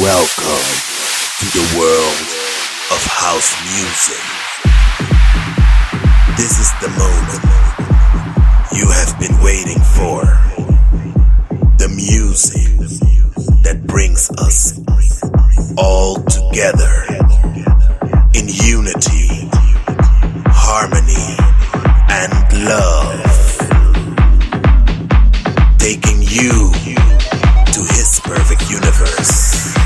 Welcome to the world of house music. This is the moment you have been waiting for. The music that brings us all together in unity, harmony, and love. Taking you to his perfect universe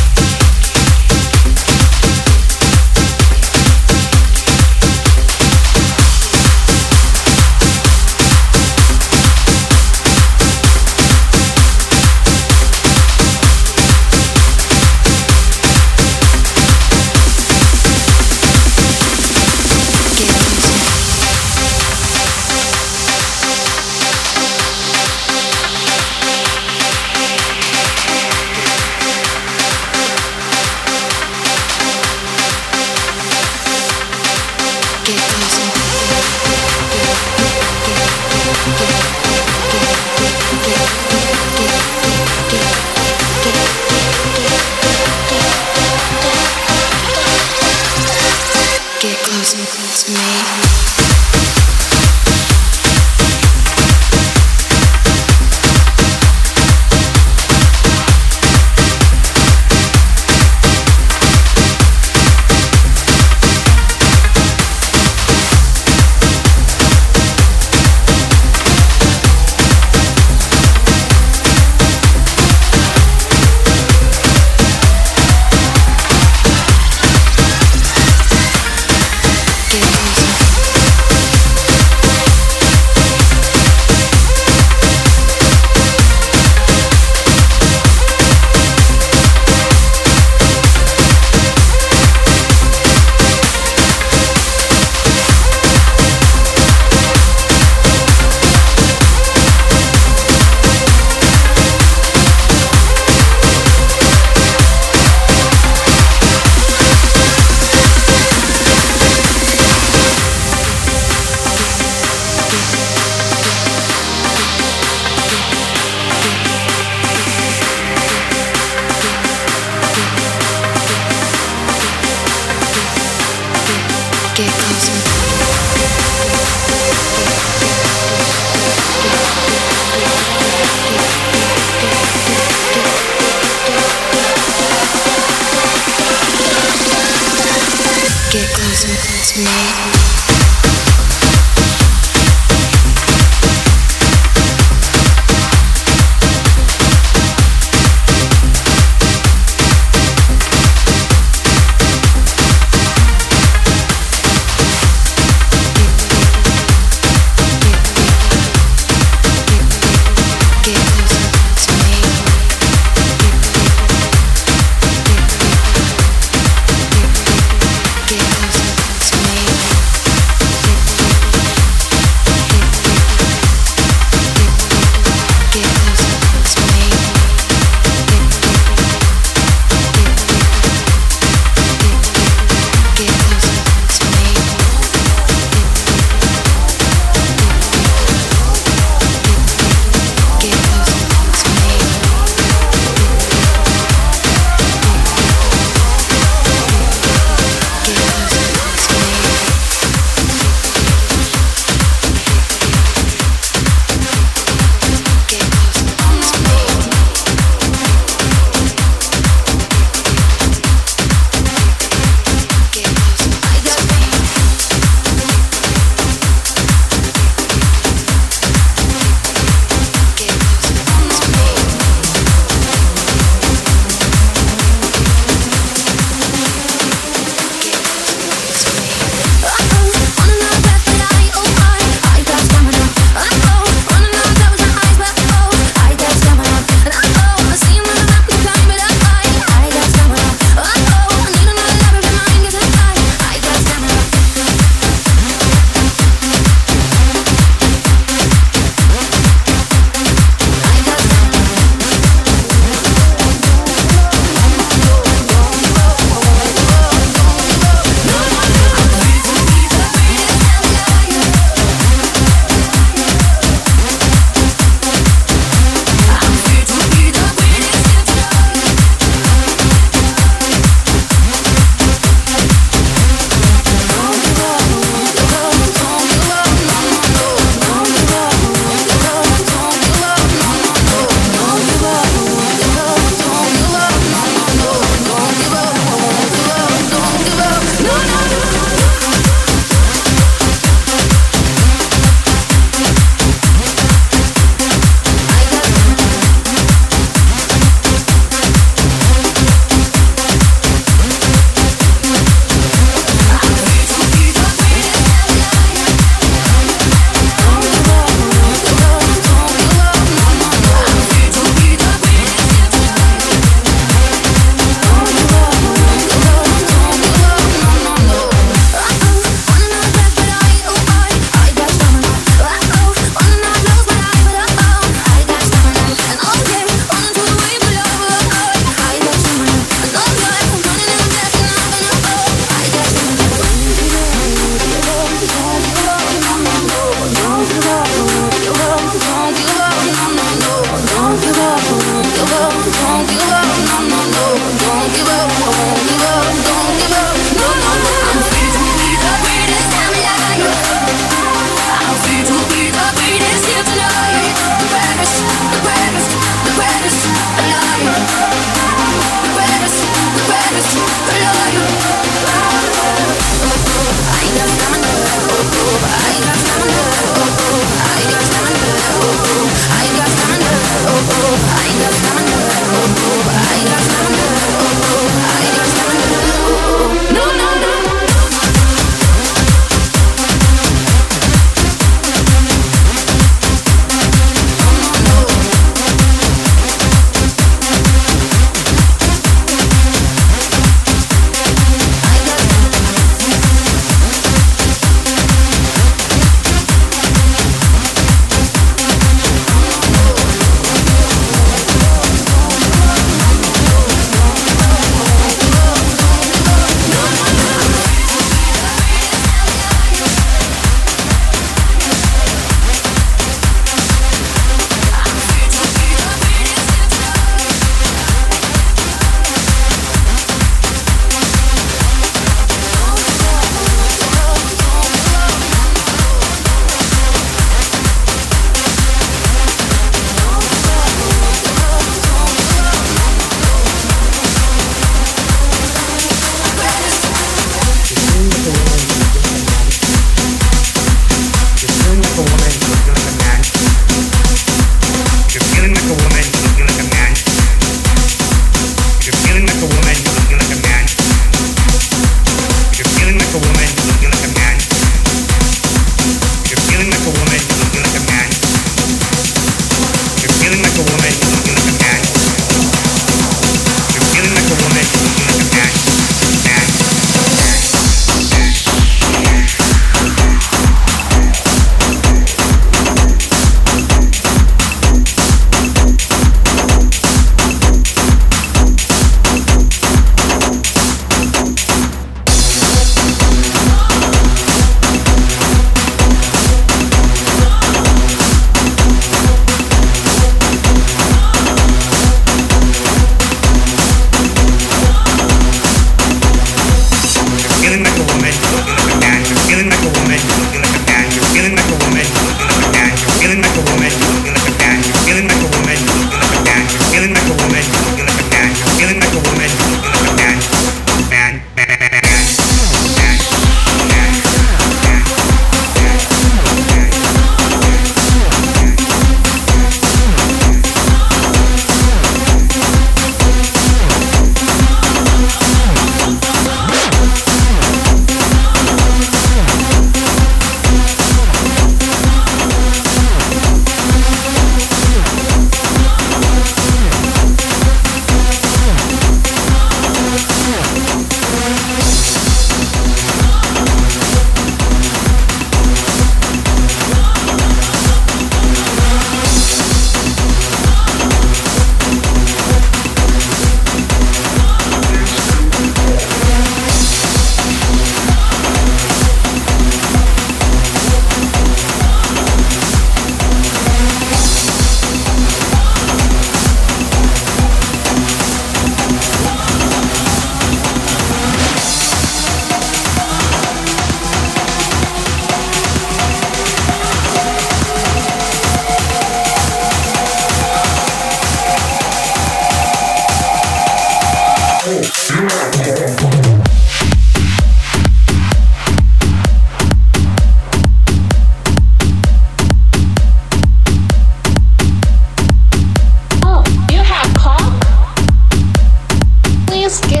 es que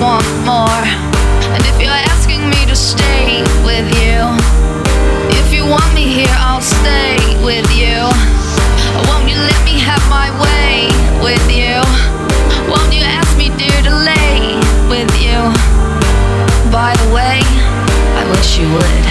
want more. And if you're asking me to stay with you, if you want me here, I'll stay with you. Won't you let me have my way with you? Won't you ask me, dear, to lay with you? By the way, I wish you would.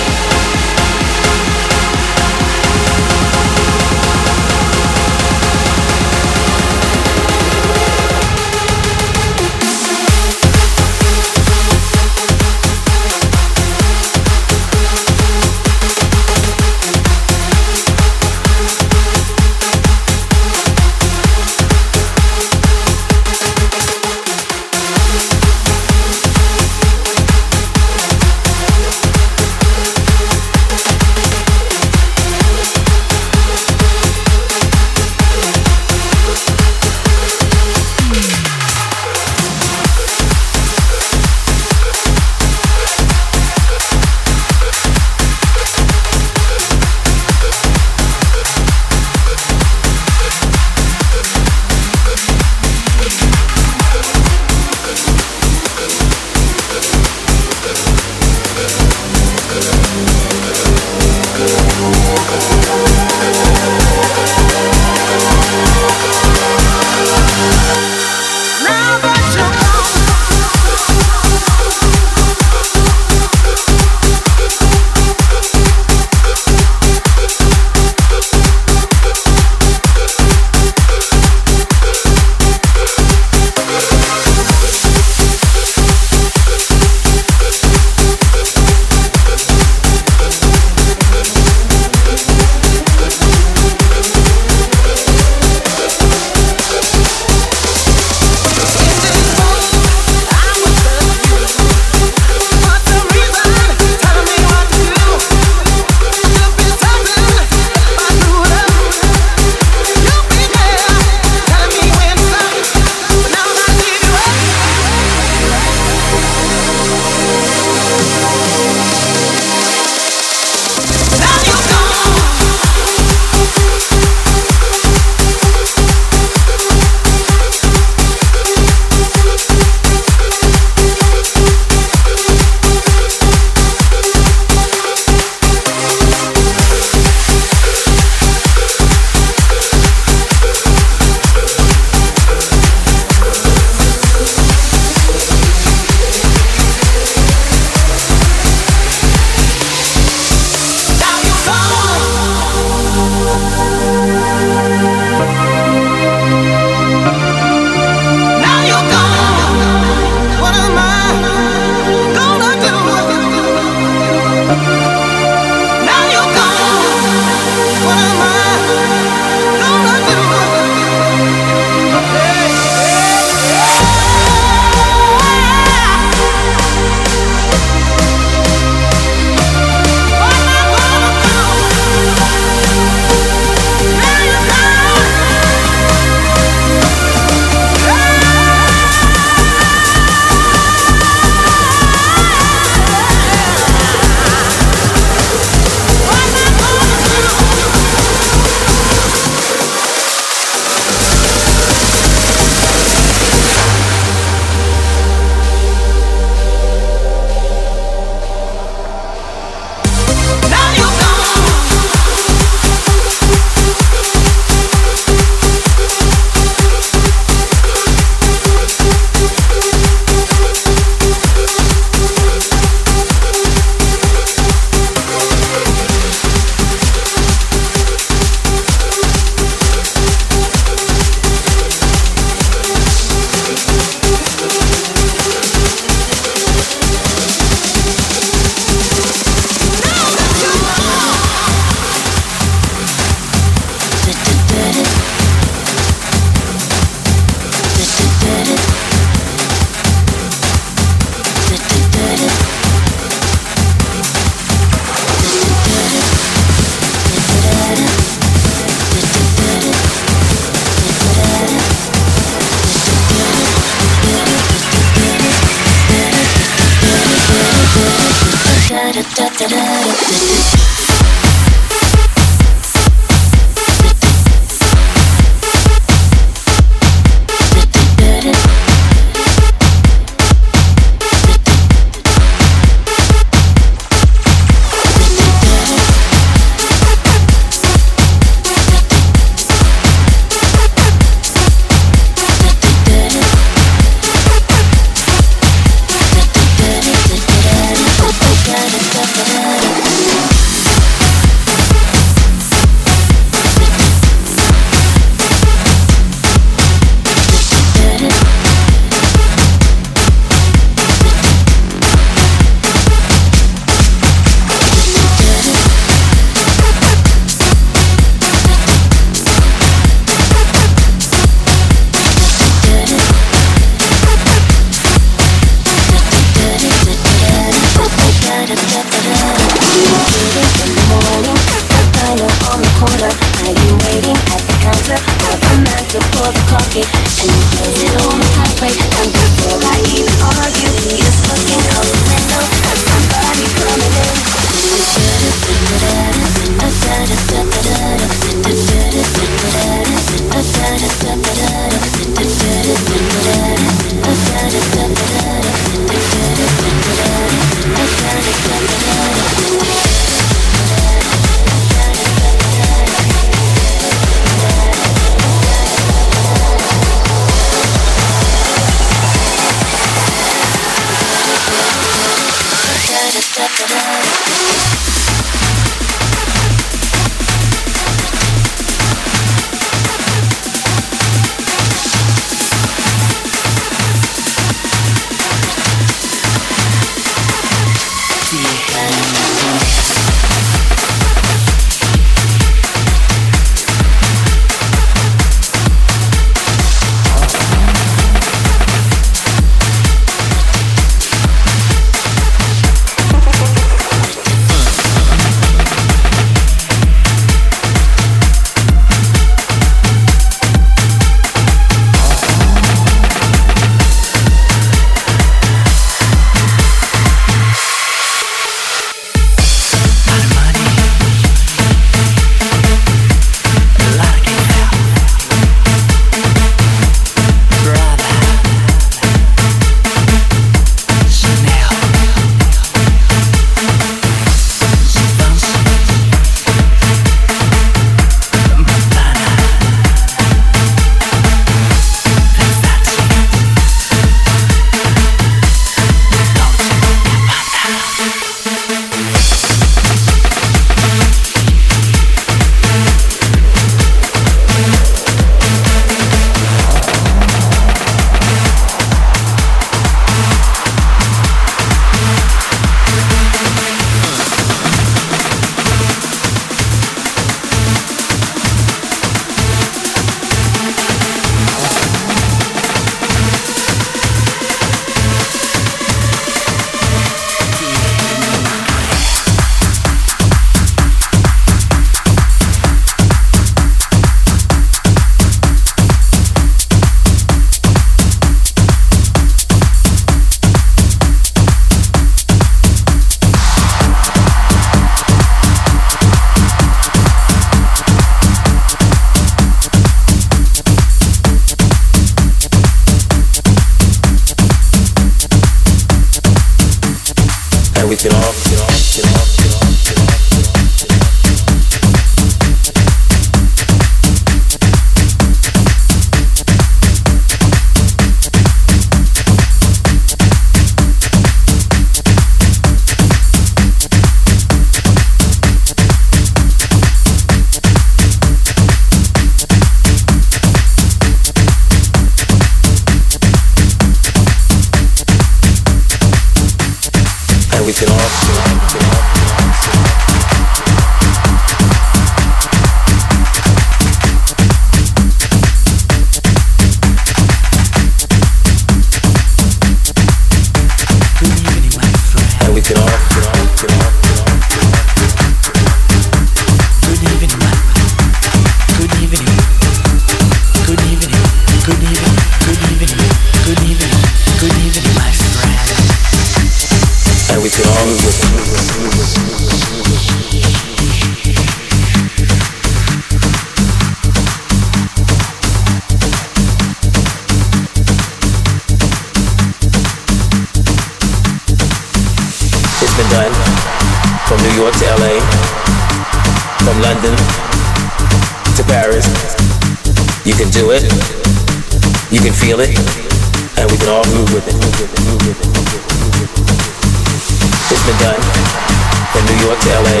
from New York to LA,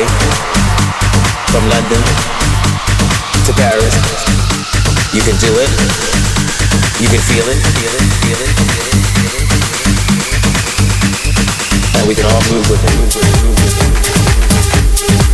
from London to Paris. You can do it. You can feel it, feel it, feel it, feel it, feel it. And we can all move with it. Move with it, move with it.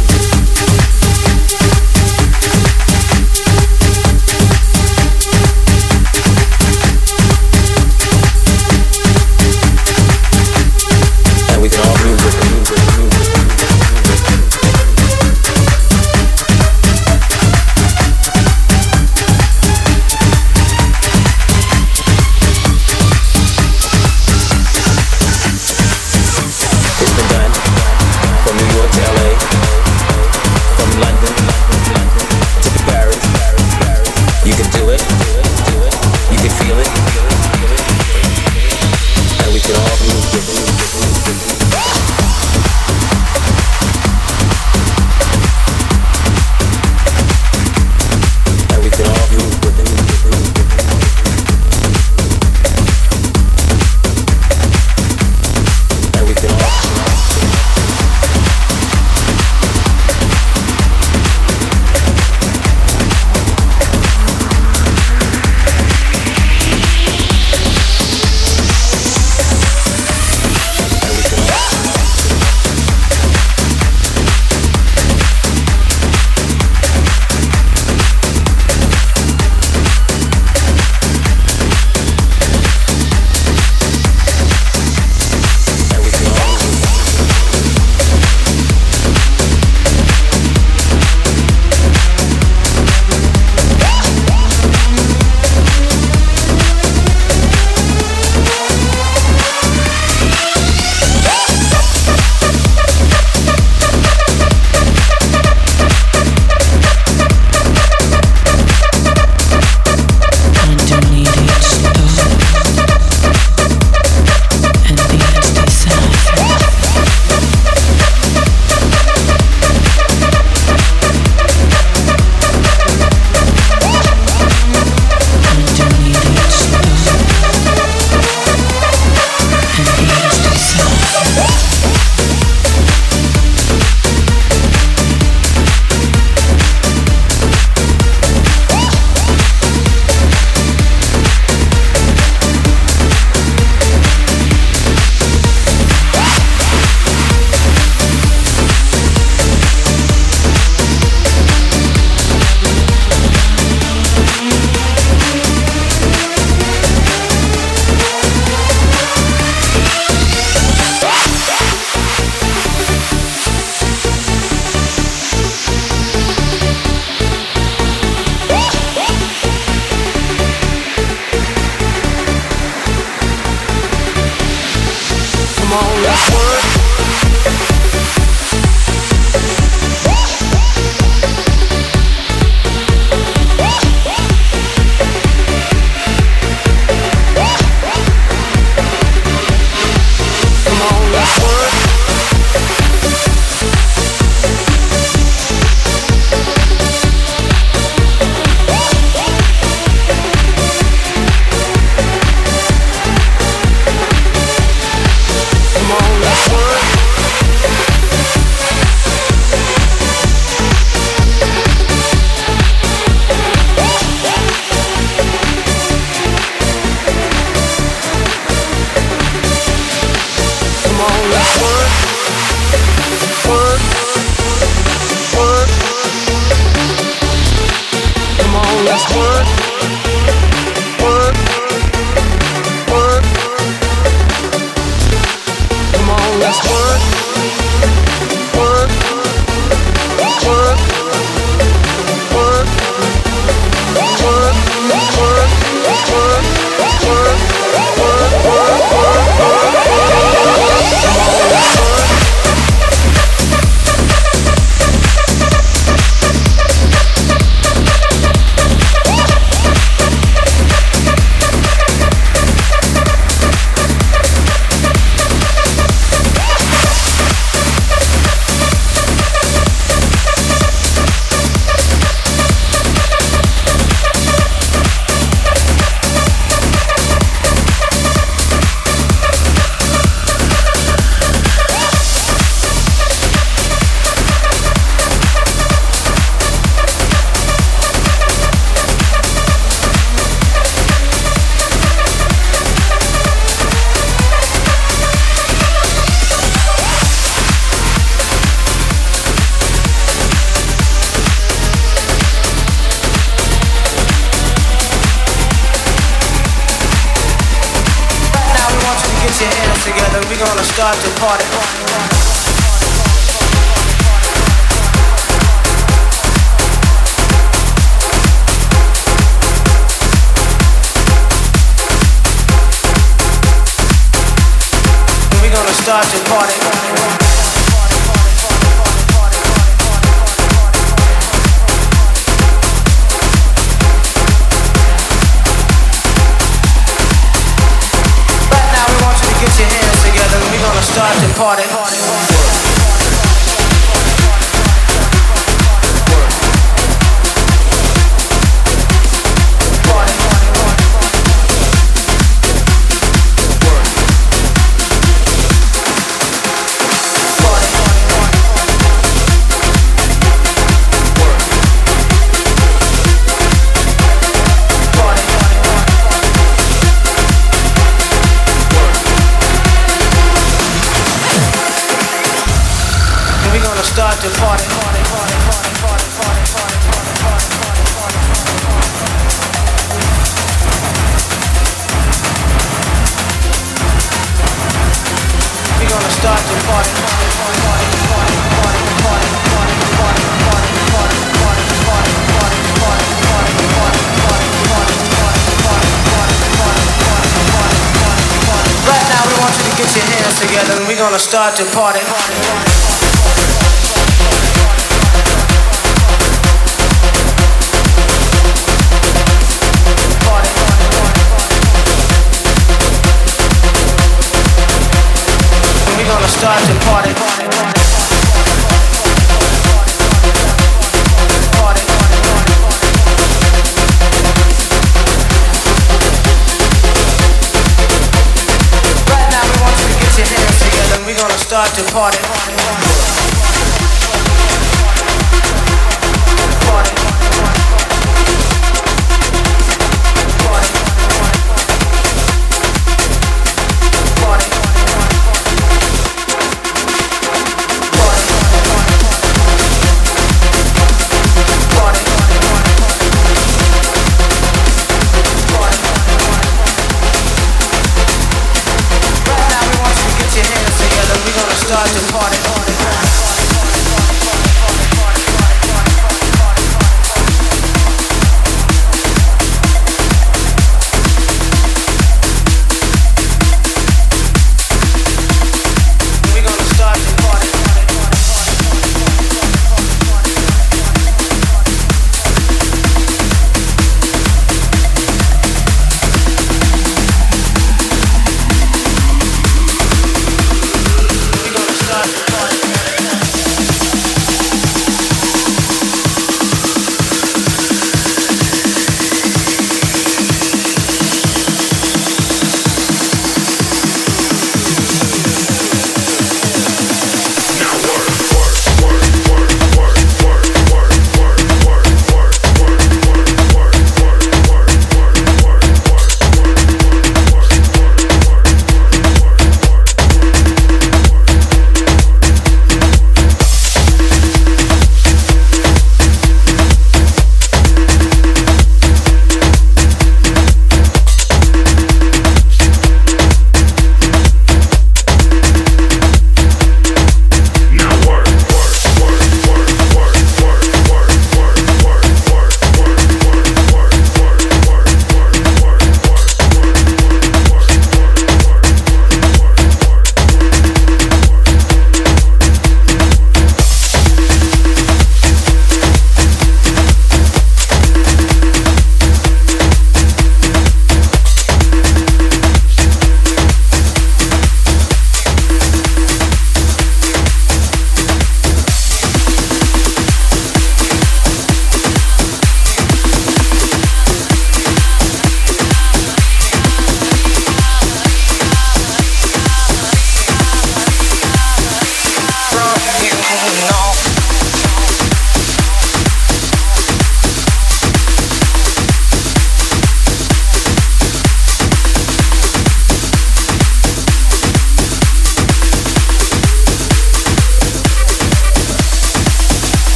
What? Start the party. Start the party.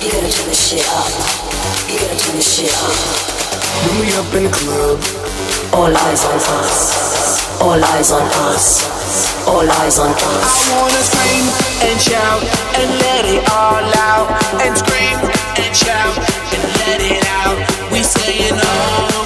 You gotta turn this shit up. You gotta turn this shit up. When me up in the club, all eyes on us. All eyes on us. All eyes on us. I wanna scream and shout and let it all out. And scream and shout and let it out. We saying.